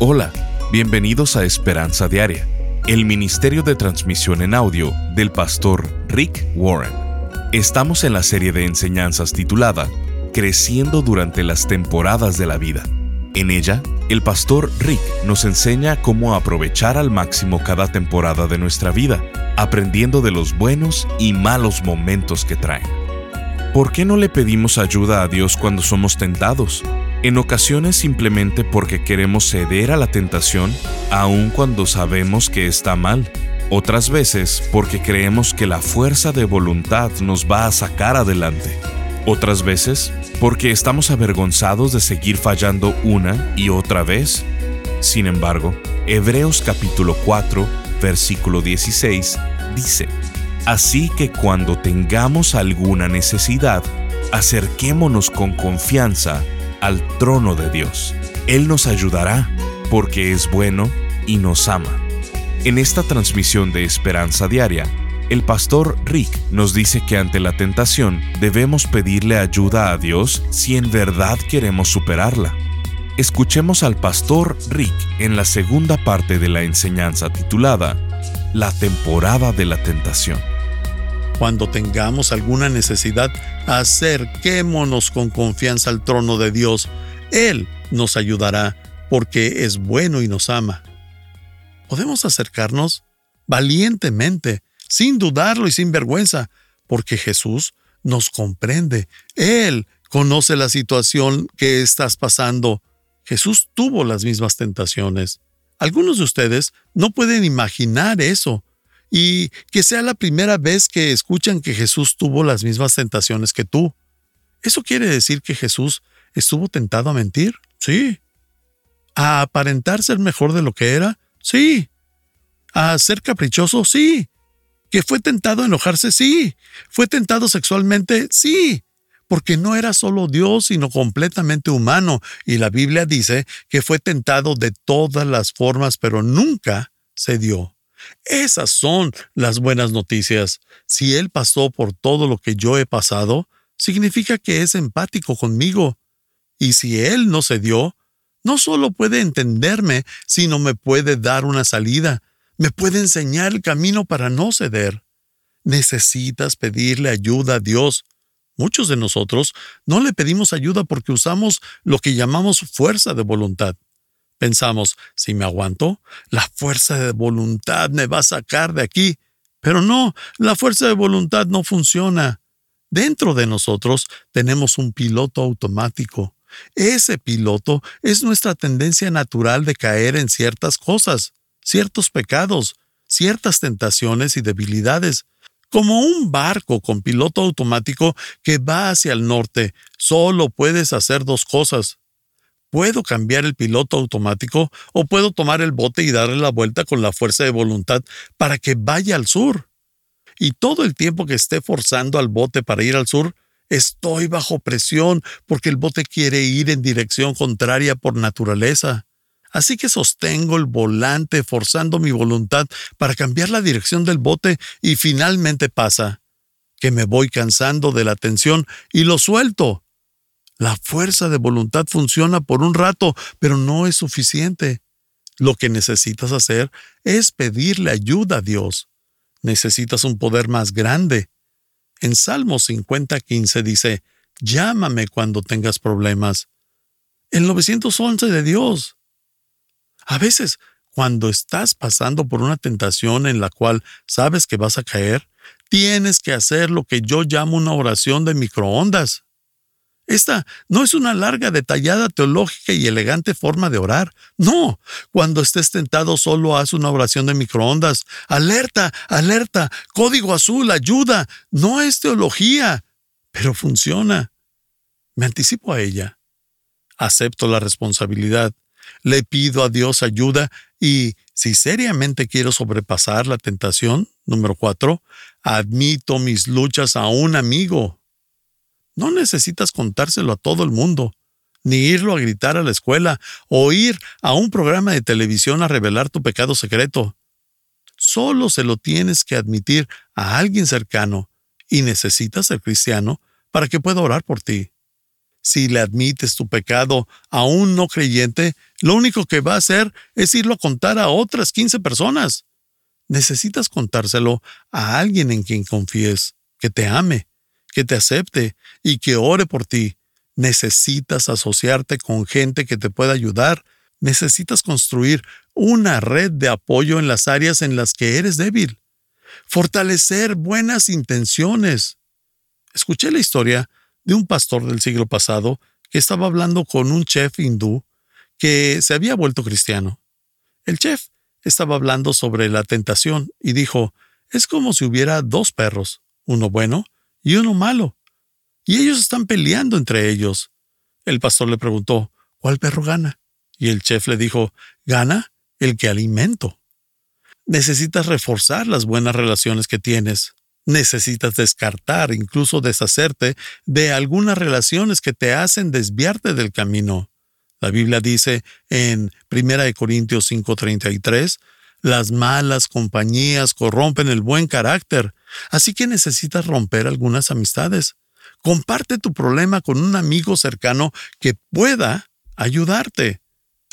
Hola, bienvenidos a Esperanza Diaria, el ministerio de transmisión en audio del pastor Rick Warren. Estamos en la serie de enseñanzas titulada Creciendo durante las temporadas de la vida. En ella, el pastor Rick nos enseña cómo aprovechar al máximo cada temporada de nuestra vida, aprendiendo de los buenos y malos momentos que traen. ¿Por qué no le pedimos ayuda a Dios cuando somos tentados? En ocasiones simplemente porque queremos ceder a la tentación aun cuando sabemos que está mal. Otras veces porque creemos que la fuerza de voluntad nos va a sacar adelante. Otras veces porque estamos avergonzados de seguir fallando una y otra vez. Sin embargo, Hebreos capítulo 4, versículo 16 dice, Así que cuando tengamos alguna necesidad, acerquémonos con confianza al trono de Dios. Él nos ayudará porque es bueno y nos ama. En esta transmisión de Esperanza Diaria, el pastor Rick nos dice que ante la tentación debemos pedirle ayuda a Dios si en verdad queremos superarla. Escuchemos al pastor Rick en la segunda parte de la enseñanza titulada La temporada de la tentación. Cuando tengamos alguna necesidad, acerquémonos con confianza al trono de Dios. Él nos ayudará porque es bueno y nos ama. Podemos acercarnos valientemente, sin dudarlo y sin vergüenza, porque Jesús nos comprende. Él conoce la situación que estás pasando. Jesús tuvo las mismas tentaciones. Algunos de ustedes no pueden imaginar eso, y que sea la primera vez que escuchan que Jesús tuvo las mismas tentaciones que tú. ¿Eso quiere decir que Jesús estuvo tentado a mentir? Sí. ¿A aparentar ser mejor de lo que era? Sí. ¿A ser caprichoso? Sí. ¿Que fue tentado a enojarse? Sí. ¿Fue tentado sexualmente? Sí. Porque no era solo Dios, sino completamente humano. Y la Biblia dice que fue tentado de todas las formas, pero nunca se dio. Esas son las buenas noticias. Si Él pasó por todo lo que yo he pasado, significa que es empático conmigo. Y si Él no se dio, no solo puede entenderme, sino me puede dar una salida, me puede enseñar el camino para no ceder. Necesitas pedirle ayuda a Dios. Muchos de nosotros no le pedimos ayuda porque usamos lo que llamamos fuerza de voluntad. Pensamos, si me aguanto, la fuerza de voluntad me va a sacar de aquí. Pero no, la fuerza de voluntad no funciona. Dentro de nosotros tenemos un piloto automático. Ese piloto es nuestra tendencia natural de caer en ciertas cosas, ciertos pecados, ciertas tentaciones y debilidades. Como un barco con piloto automático que va hacia el norte, solo puedes hacer dos cosas, Puedo cambiar el piloto automático o puedo tomar el bote y darle la vuelta con la fuerza de voluntad para que vaya al sur. Y todo el tiempo que esté forzando al bote para ir al sur, estoy bajo presión porque el bote quiere ir en dirección contraria por naturaleza. Así que sostengo el volante forzando mi voluntad para cambiar la dirección del bote y finalmente pasa que me voy cansando de la tensión y lo suelto la fuerza de voluntad funciona por un rato, pero no es suficiente. Lo que necesitas hacer es pedirle ayuda a Dios. Necesitas un poder más grande. En Salmos 50:15 dice, Llámame cuando tengas problemas. El 911 de Dios. A veces, cuando estás pasando por una tentación en la cual sabes que vas a caer, tienes que hacer lo que yo llamo una oración de microondas. Esta no es una larga, detallada, teológica y elegante forma de orar. No, cuando estés tentado solo haz una oración de microondas. Alerta, alerta, código azul, ayuda. No es teología, pero funciona. Me anticipo a ella. Acepto la responsabilidad. Le pido a Dios ayuda y, si seriamente quiero sobrepasar la tentación, número cuatro, admito mis luchas a un amigo no necesitas contárselo a todo el mundo, ni irlo a gritar a la escuela o ir a un programa de televisión a revelar tu pecado secreto. Solo se lo tienes que admitir a alguien cercano y necesitas ser cristiano para que pueda orar por ti. Si le admites tu pecado a un no creyente, lo único que va a hacer es irlo a contar a otras 15 personas. Necesitas contárselo a alguien en quien confíes, que te ame, que te acepte y que ore por ti. Necesitas asociarte con gente que te pueda ayudar. Necesitas construir una red de apoyo en las áreas en las que eres débil. Fortalecer buenas intenciones. Escuché la historia de un pastor del siglo pasado que estaba hablando con un chef hindú que se había vuelto cristiano. El chef estaba hablando sobre la tentación y dijo, es como si hubiera dos perros, uno bueno y uno malo, y ellos están peleando entre ellos. El pastor le preguntó, ¿cuál perro gana? Y el chef le dijo, gana el que alimento. Necesitas reforzar las buenas relaciones que tienes. Necesitas descartar, incluso deshacerte de algunas relaciones que te hacen desviarte del camino. La Biblia dice en 1 Corintios 5:33, las malas compañías corrompen el buen carácter, así que necesitas romper algunas amistades. Comparte tu problema con un amigo cercano que pueda ayudarte.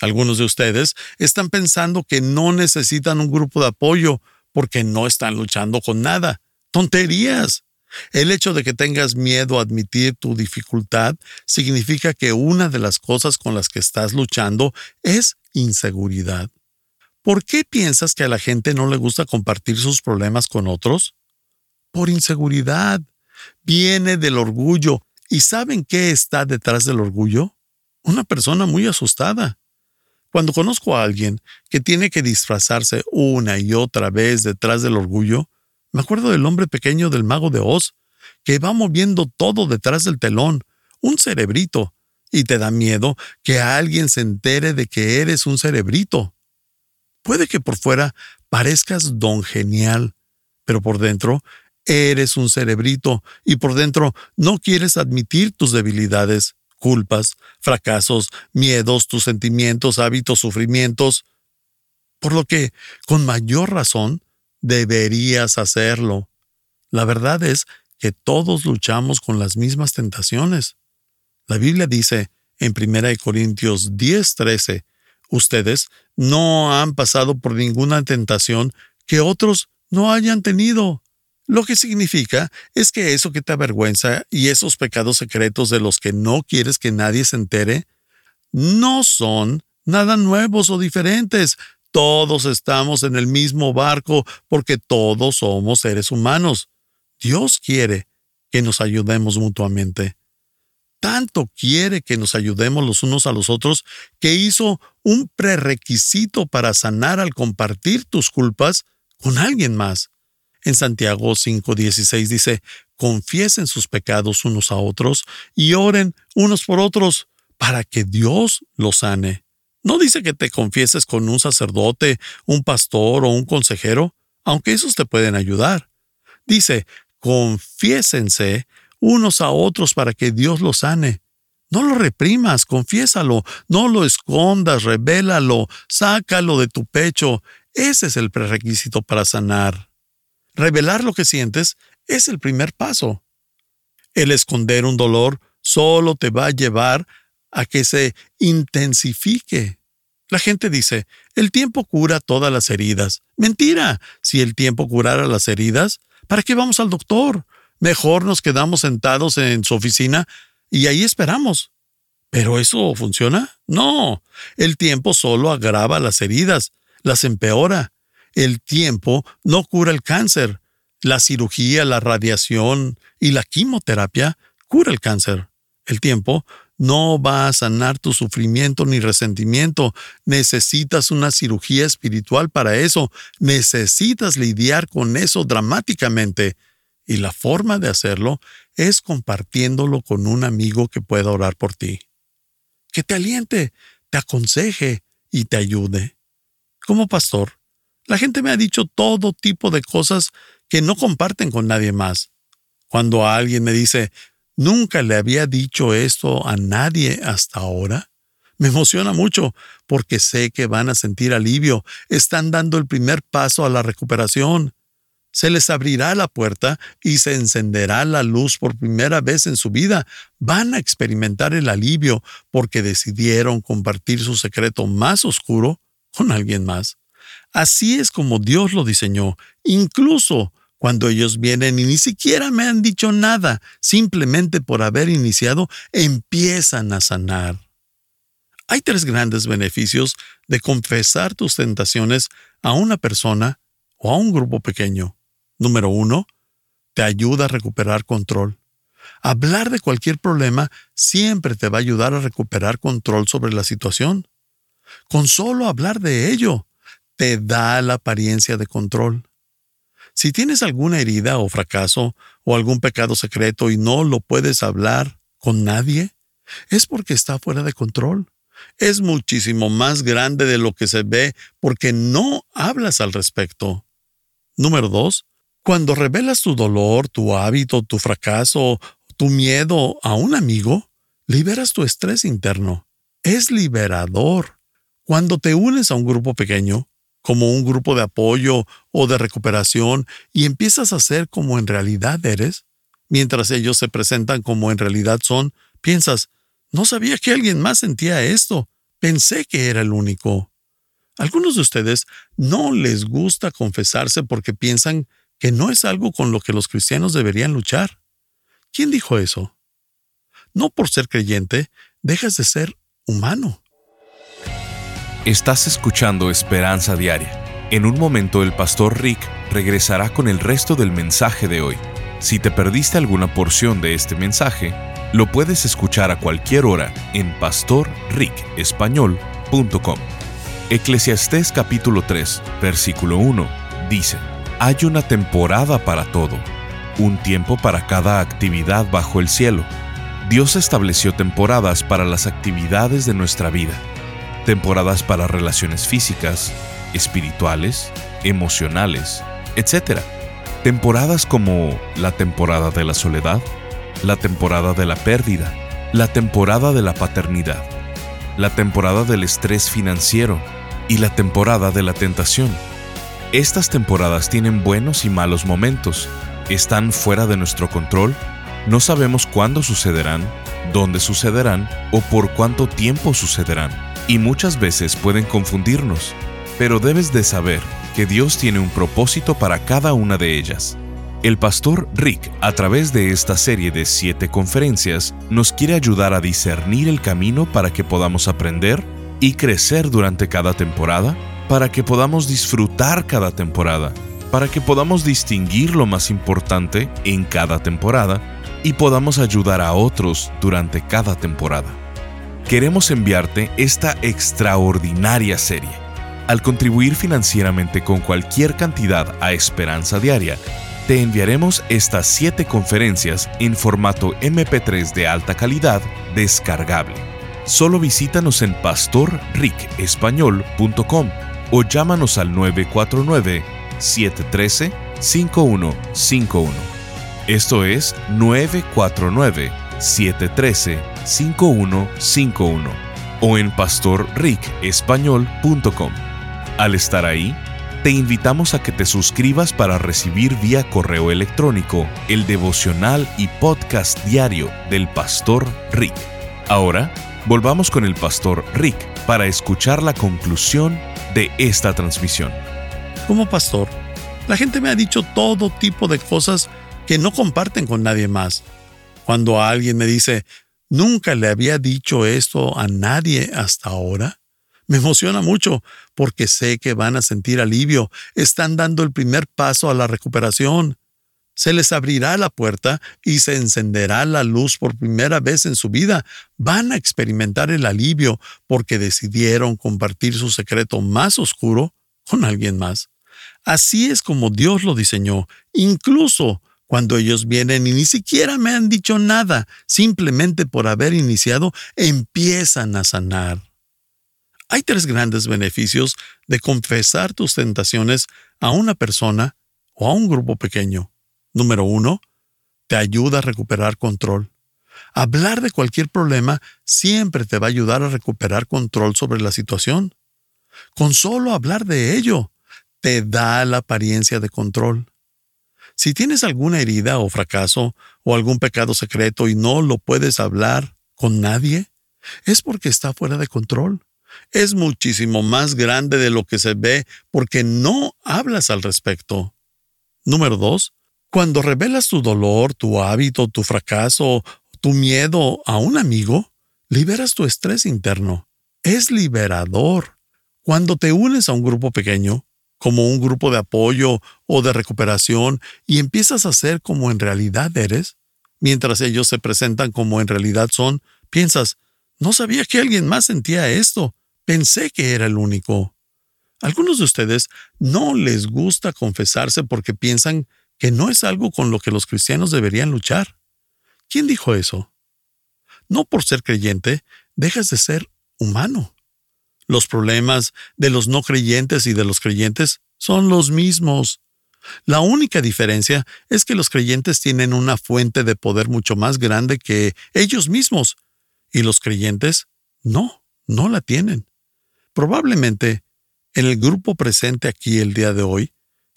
Algunos de ustedes están pensando que no necesitan un grupo de apoyo porque no están luchando con nada. Tonterías. El hecho de que tengas miedo a admitir tu dificultad significa que una de las cosas con las que estás luchando es inseguridad. ¿Por qué piensas que a la gente no le gusta compartir sus problemas con otros? Por inseguridad. Viene del orgullo. ¿Y saben qué está detrás del orgullo? Una persona muy asustada. Cuando conozco a alguien que tiene que disfrazarse una y otra vez detrás del orgullo, me acuerdo del hombre pequeño del mago de Oz, que va moviendo todo detrás del telón, un cerebrito, y te da miedo que alguien se entere de que eres un cerebrito. Puede que por fuera parezcas don genial, pero por dentro eres un cerebrito y por dentro no quieres admitir tus debilidades, culpas, fracasos, miedos, tus sentimientos, hábitos, sufrimientos. Por lo que, con mayor razón, deberías hacerlo. La verdad es que todos luchamos con las mismas tentaciones. La Biblia dice en 1 Corintios 10:13, ustedes no han pasado por ninguna tentación que otros no hayan tenido. Lo que significa es que eso que te avergüenza y esos pecados secretos de los que no quieres que nadie se entere, no son nada nuevos o diferentes, todos estamos en el mismo barco porque todos somos seres humanos. Dios quiere que nos ayudemos mutuamente. Tanto quiere que nos ayudemos los unos a los otros que hizo un prerequisito para sanar al compartir tus culpas con alguien más. En Santiago 5:16 dice, confiesen sus pecados unos a otros y oren unos por otros para que Dios los sane. No dice que te confieses con un sacerdote, un pastor o un consejero, aunque esos te pueden ayudar. Dice, confiésense unos a otros para que Dios los sane. No lo reprimas, confiésalo, no lo escondas, revélalo, sácalo de tu pecho. Ese es el prerequisito para sanar. Revelar lo que sientes es el primer paso. El esconder un dolor solo te va a llevar a que se intensifique. La gente dice, el tiempo cura todas las heridas. Mentira. Si el tiempo curara las heridas, ¿para qué vamos al doctor? Mejor nos quedamos sentados en su oficina y ahí esperamos. ¿Pero eso funciona? No. El tiempo solo agrava las heridas, las empeora. El tiempo no cura el cáncer. La cirugía, la radiación y la quimioterapia cura el cáncer. El tiempo no va a sanar tu sufrimiento ni resentimiento. Necesitas una cirugía espiritual para eso. Necesitas lidiar con eso dramáticamente. Y la forma de hacerlo es compartiéndolo con un amigo que pueda orar por ti. Que te aliente, te aconseje y te ayude. Como pastor, la gente me ha dicho todo tipo de cosas que no comparten con nadie más. Cuando alguien me dice, Nunca le había dicho esto a nadie hasta ahora. Me emociona mucho porque sé que van a sentir alivio, están dando el primer paso a la recuperación. Se les abrirá la puerta y se encenderá la luz por primera vez en su vida. Van a experimentar el alivio porque decidieron compartir su secreto más oscuro con alguien más. Así es como Dios lo diseñó, incluso cuando ellos vienen y ni siquiera me han dicho nada, simplemente por haber iniciado, empiezan a sanar. Hay tres grandes beneficios de confesar tus tentaciones a una persona o a un grupo pequeño. Número uno, te ayuda a recuperar control. Hablar de cualquier problema siempre te va a ayudar a recuperar control sobre la situación. Con solo hablar de ello, te da la apariencia de control. Si tienes alguna herida o fracaso o algún pecado secreto y no lo puedes hablar con nadie, es porque está fuera de control. Es muchísimo más grande de lo que se ve porque no hablas al respecto. Número dos, cuando revelas tu dolor, tu hábito, tu fracaso, tu miedo a un amigo, liberas tu estrés interno. Es liberador. Cuando te unes a un grupo pequeño, como un grupo de apoyo o de recuperación, y empiezas a ser como en realidad eres, mientras ellos se presentan como en realidad son, piensas, no sabía que alguien más sentía esto, pensé que era el único. Algunos de ustedes no les gusta confesarse porque piensan que no es algo con lo que los cristianos deberían luchar. ¿Quién dijo eso? No por ser creyente, dejas de ser humano. Estás escuchando Esperanza Diaria. En un momento el pastor Rick regresará con el resto del mensaje de hoy. Si te perdiste alguna porción de este mensaje, lo puedes escuchar a cualquier hora en pastorricespañol.com. Eclesiastés capítulo 3, versículo 1 dice, hay una temporada para todo, un tiempo para cada actividad bajo el cielo. Dios estableció temporadas para las actividades de nuestra vida, temporadas para relaciones físicas, espirituales, emocionales, etc. Temporadas como la temporada de la soledad, la temporada de la pérdida, la temporada de la paternidad, la temporada del estrés financiero y la temporada de la tentación. Estas temporadas tienen buenos y malos momentos, están fuera de nuestro control, no sabemos cuándo sucederán, dónde sucederán o por cuánto tiempo sucederán, y muchas veces pueden confundirnos, pero debes de saber que Dios tiene un propósito para cada una de ellas. El pastor Rick, a través de esta serie de siete conferencias, nos quiere ayudar a discernir el camino para que podamos aprender y crecer durante cada temporada para que podamos disfrutar cada temporada, para que podamos distinguir lo más importante en cada temporada y podamos ayudar a otros durante cada temporada. Queremos enviarte esta extraordinaria serie. Al contribuir financieramente con cualquier cantidad a Esperanza Diaria, te enviaremos estas 7 conferencias en formato MP3 de alta calidad descargable. Solo visítanos en pastorricespañol.com o llámanos al 949-713-5151. Esto es 949-713-5151 o en pastorricespañol.com. Al estar ahí, te invitamos a que te suscribas para recibir vía correo electrónico el devocional y podcast diario del Pastor Rick. Ahora, volvamos con el Pastor Rick para escuchar la conclusión de esta transmisión. Como pastor, la gente me ha dicho todo tipo de cosas que no comparten con nadie más. Cuando alguien me dice, nunca le había dicho esto a nadie hasta ahora, me emociona mucho porque sé que van a sentir alivio, están dando el primer paso a la recuperación. Se les abrirá la puerta y se encenderá la luz por primera vez en su vida. Van a experimentar el alivio porque decidieron compartir su secreto más oscuro con alguien más. Así es como Dios lo diseñó, incluso cuando ellos vienen y ni siquiera me han dicho nada, simplemente por haber iniciado, empiezan a sanar. Hay tres grandes beneficios de confesar tus tentaciones a una persona o a un grupo pequeño. Número uno, te ayuda a recuperar control. Hablar de cualquier problema siempre te va a ayudar a recuperar control sobre la situación. Con solo hablar de ello, te da la apariencia de control. Si tienes alguna herida o fracaso o algún pecado secreto y no lo puedes hablar con nadie, es porque está fuera de control. Es muchísimo más grande de lo que se ve porque no hablas al respecto. Número 2. Cuando revelas tu dolor, tu hábito, tu fracaso, tu miedo a un amigo, liberas tu estrés interno. Es liberador. Cuando te unes a un grupo pequeño, como un grupo de apoyo o de recuperación, y empiezas a ser como en realidad eres, mientras ellos se presentan como en realidad son, piensas, no sabía que alguien más sentía esto, pensé que era el único. Algunos de ustedes no les gusta confesarse porque piensan que no es algo con lo que los cristianos deberían luchar. ¿Quién dijo eso? No por ser creyente, dejas de ser humano. Los problemas de los no creyentes y de los creyentes son los mismos. La única diferencia es que los creyentes tienen una fuente de poder mucho más grande que ellos mismos, y los creyentes no, no la tienen. Probablemente, en el grupo presente aquí el día de hoy,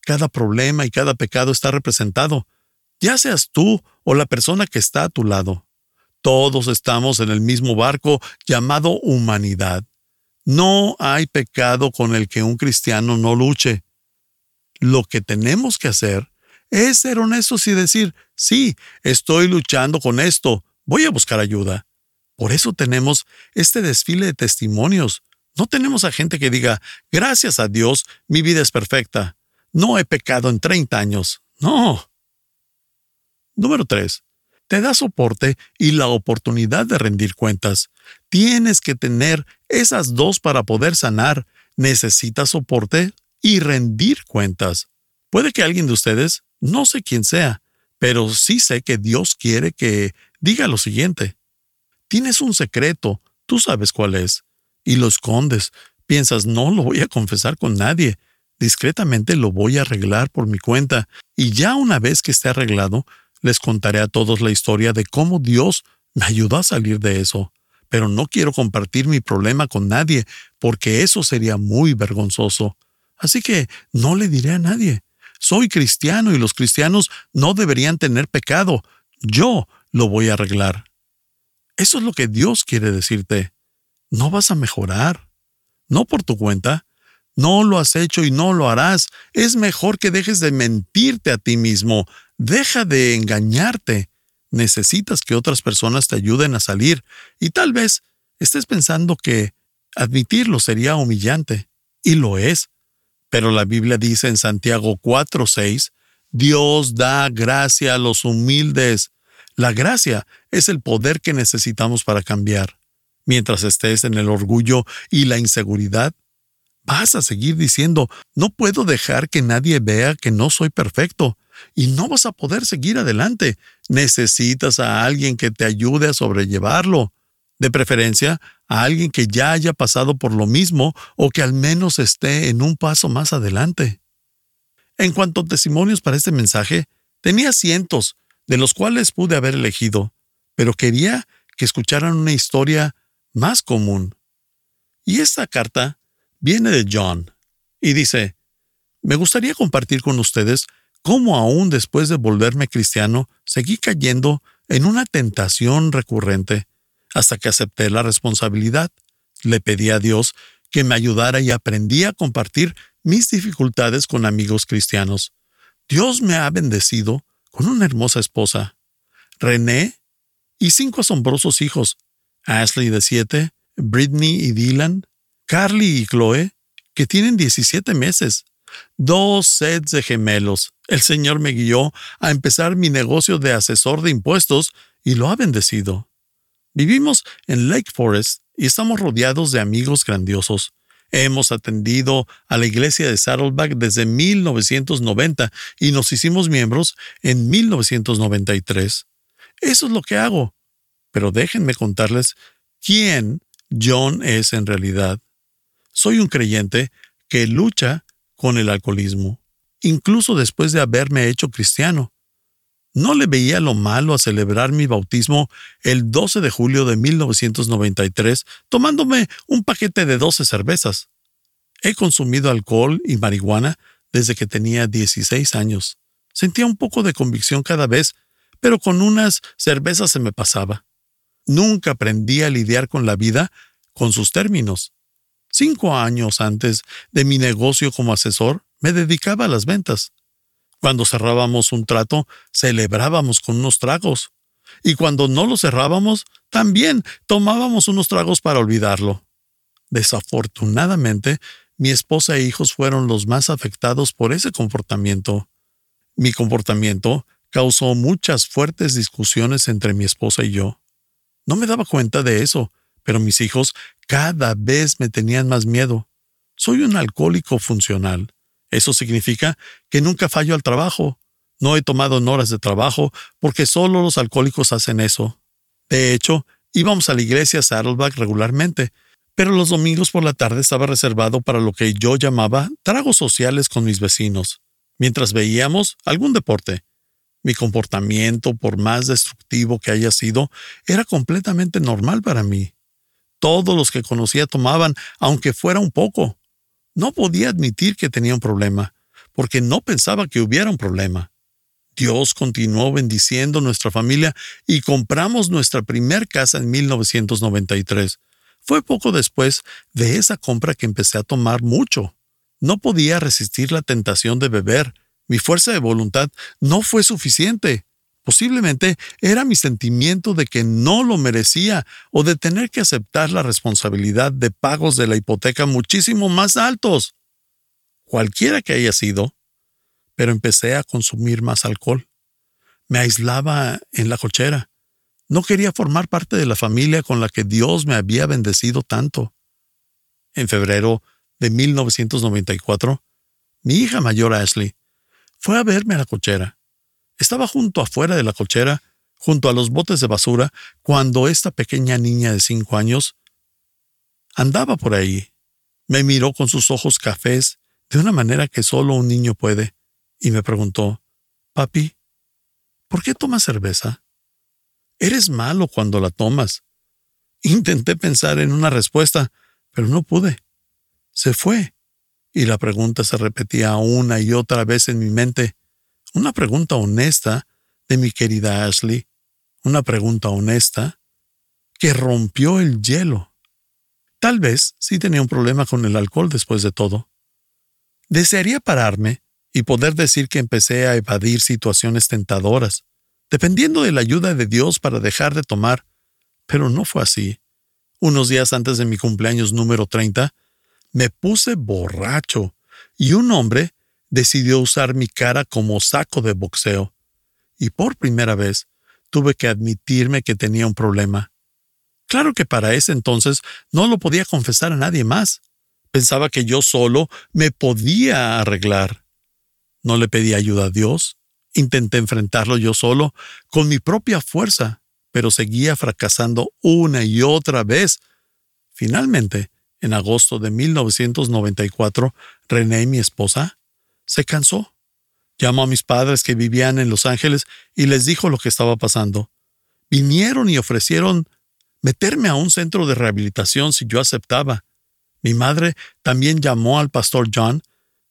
cada problema y cada pecado está representado, ya seas tú o la persona que está a tu lado. Todos estamos en el mismo barco llamado humanidad. No hay pecado con el que un cristiano no luche. Lo que tenemos que hacer es ser honestos y decir, sí, estoy luchando con esto, voy a buscar ayuda. Por eso tenemos este desfile de testimonios. No tenemos a gente que diga, gracias a Dios, mi vida es perfecta. No he pecado en 30 años. No. Número 3 te da soporte y la oportunidad de rendir cuentas. Tienes que tener esas dos para poder sanar. Necesitas soporte y rendir cuentas. Puede que alguien de ustedes, no sé quién sea, pero sí sé que Dios quiere que diga lo siguiente. Tienes un secreto, tú sabes cuál es, y lo escondes. Piensas, no lo voy a confesar con nadie. Discretamente lo voy a arreglar por mi cuenta, y ya una vez que esté arreglado, les contaré a todos la historia de cómo Dios me ayudó a salir de eso, pero no quiero compartir mi problema con nadie, porque eso sería muy vergonzoso. Así que no le diré a nadie. Soy cristiano y los cristianos no deberían tener pecado. Yo lo voy a arreglar. Eso es lo que Dios quiere decirte. No vas a mejorar. No por tu cuenta. No lo has hecho y no lo harás. Es mejor que dejes de mentirte a ti mismo. Deja de engañarte. Necesitas que otras personas te ayuden a salir y tal vez estés pensando que admitirlo sería humillante. Y lo es. Pero la Biblia dice en Santiago 4:6, Dios da gracia a los humildes. La gracia es el poder que necesitamos para cambiar. Mientras estés en el orgullo y la inseguridad, vas a seguir diciendo, no puedo dejar que nadie vea que no soy perfecto y no vas a poder seguir adelante. Necesitas a alguien que te ayude a sobrellevarlo. De preferencia, a alguien que ya haya pasado por lo mismo o que al menos esté en un paso más adelante. En cuanto a testimonios para este mensaje, tenía cientos, de los cuales pude haber elegido, pero quería que escucharan una historia más común. Y esta carta viene de John, y dice, me gustaría compartir con ustedes cómo aún después de volverme cristiano seguí cayendo en una tentación recurrente, hasta que acepté la responsabilidad. Le pedí a Dios que me ayudara y aprendí a compartir mis dificultades con amigos cristianos. Dios me ha bendecido con una hermosa esposa, René, y cinco asombrosos hijos, Ashley de siete, Britney y Dylan, Carly y Chloe, que tienen 17 meses, dos sets de gemelos. El Señor me guió a empezar mi negocio de asesor de impuestos y lo ha bendecido. Vivimos en Lake Forest y estamos rodeados de amigos grandiosos. Hemos atendido a la iglesia de Saddleback desde 1990 y nos hicimos miembros en 1993. Eso es lo que hago. Pero déjenme contarles quién John es en realidad. Soy un creyente que lucha con el alcoholismo, incluso después de haberme hecho cristiano. No le veía lo malo a celebrar mi bautismo el 12 de julio de 1993 tomándome un paquete de 12 cervezas. He consumido alcohol y marihuana desde que tenía 16 años. Sentía un poco de convicción cada vez, pero con unas cervezas se me pasaba. Nunca aprendí a lidiar con la vida con sus términos. Cinco años antes de mi negocio como asesor, me dedicaba a las ventas. Cuando cerrábamos un trato, celebrábamos con unos tragos. Y cuando no lo cerrábamos, también tomábamos unos tragos para olvidarlo. Desafortunadamente, mi esposa e hijos fueron los más afectados por ese comportamiento. Mi comportamiento causó muchas fuertes discusiones entre mi esposa y yo. No me daba cuenta de eso, pero mis hijos cada vez me tenían más miedo. Soy un alcohólico funcional. Eso significa que nunca fallo al trabajo. No he tomado en horas de trabajo porque solo los alcohólicos hacen eso. De hecho, íbamos a la iglesia Saddleback regularmente, pero los domingos por la tarde estaba reservado para lo que yo llamaba tragos sociales con mis vecinos, mientras veíamos algún deporte. Mi comportamiento, por más destructivo que haya sido, era completamente normal para mí. Todos los que conocía tomaban, aunque fuera un poco. No podía admitir que tenía un problema, porque no pensaba que hubiera un problema. Dios continuó bendiciendo nuestra familia y compramos nuestra primer casa en 1993. Fue poco después de esa compra que empecé a tomar mucho. No podía resistir la tentación de beber. Mi fuerza de voluntad no fue suficiente. Posiblemente era mi sentimiento de que no lo merecía o de tener que aceptar la responsabilidad de pagos de la hipoteca muchísimo más altos. Cualquiera que haya sido, pero empecé a consumir más alcohol. Me aislaba en la cochera. No quería formar parte de la familia con la que Dios me había bendecido tanto. En febrero de 1994, mi hija mayor Ashley fue a verme a la cochera. Estaba junto afuera de la cochera, junto a los botes de basura, cuando esta pequeña niña de cinco años andaba por ahí. Me miró con sus ojos cafés de una manera que solo un niño puede y me preguntó, Papi, ¿por qué tomas cerveza? Eres malo cuando la tomas. Intenté pensar en una respuesta, pero no pude. Se fue. Y la pregunta se repetía una y otra vez en mi mente. Una pregunta honesta de mi querida Ashley. Una pregunta honesta que rompió el hielo. Tal vez sí tenía un problema con el alcohol después de todo. Desearía pararme y poder decir que empecé a evadir situaciones tentadoras, dependiendo de la ayuda de Dios para dejar de tomar, pero no fue así. Unos días antes de mi cumpleaños número 30, me puse borracho y un hombre decidió usar mi cara como saco de boxeo. Y por primera vez tuve que admitirme que tenía un problema. Claro que para ese entonces no lo podía confesar a nadie más. Pensaba que yo solo me podía arreglar. No le pedí ayuda a Dios. Intenté enfrentarlo yo solo, con mi propia fuerza, pero seguía fracasando una y otra vez. Finalmente, en agosto de 1994, René, mi esposa, se cansó. Llamó a mis padres que vivían en Los Ángeles y les dijo lo que estaba pasando. Vinieron y ofrecieron meterme a un centro de rehabilitación si yo aceptaba. Mi madre también llamó al pastor John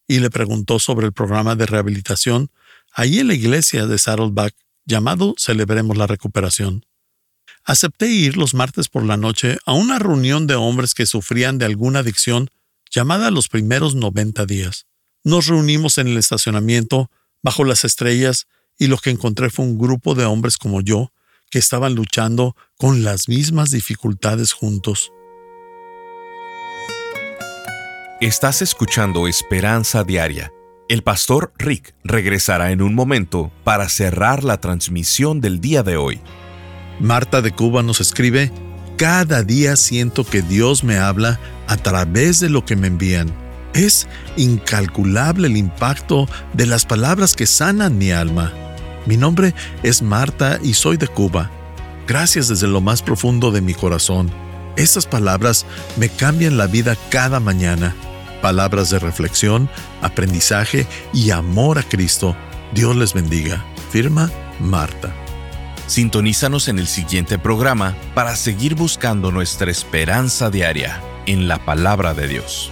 y le preguntó sobre el programa de rehabilitación ahí en la iglesia de Saddleback llamado Celebremos la Recuperación. Acepté ir los martes por la noche a una reunión de hombres que sufrían de alguna adicción llamada los primeros 90 días. Nos reunimos en el estacionamiento, bajo las estrellas, y lo que encontré fue un grupo de hombres como yo, que estaban luchando con las mismas dificultades juntos. Estás escuchando Esperanza Diaria. El pastor Rick regresará en un momento para cerrar la transmisión del día de hoy. Marta de Cuba nos escribe, Cada día siento que Dios me habla a través de lo que me envían. Es incalculable el impacto de las palabras que sanan mi alma. Mi nombre es Marta y soy de Cuba. Gracias desde lo más profundo de mi corazón. Estas palabras me cambian la vida cada mañana palabras de reflexión, aprendizaje y amor a Cristo. Dios les bendiga. Firma Marta. Sintonízanos en el siguiente programa para seguir buscando nuestra esperanza diaria en la palabra de Dios.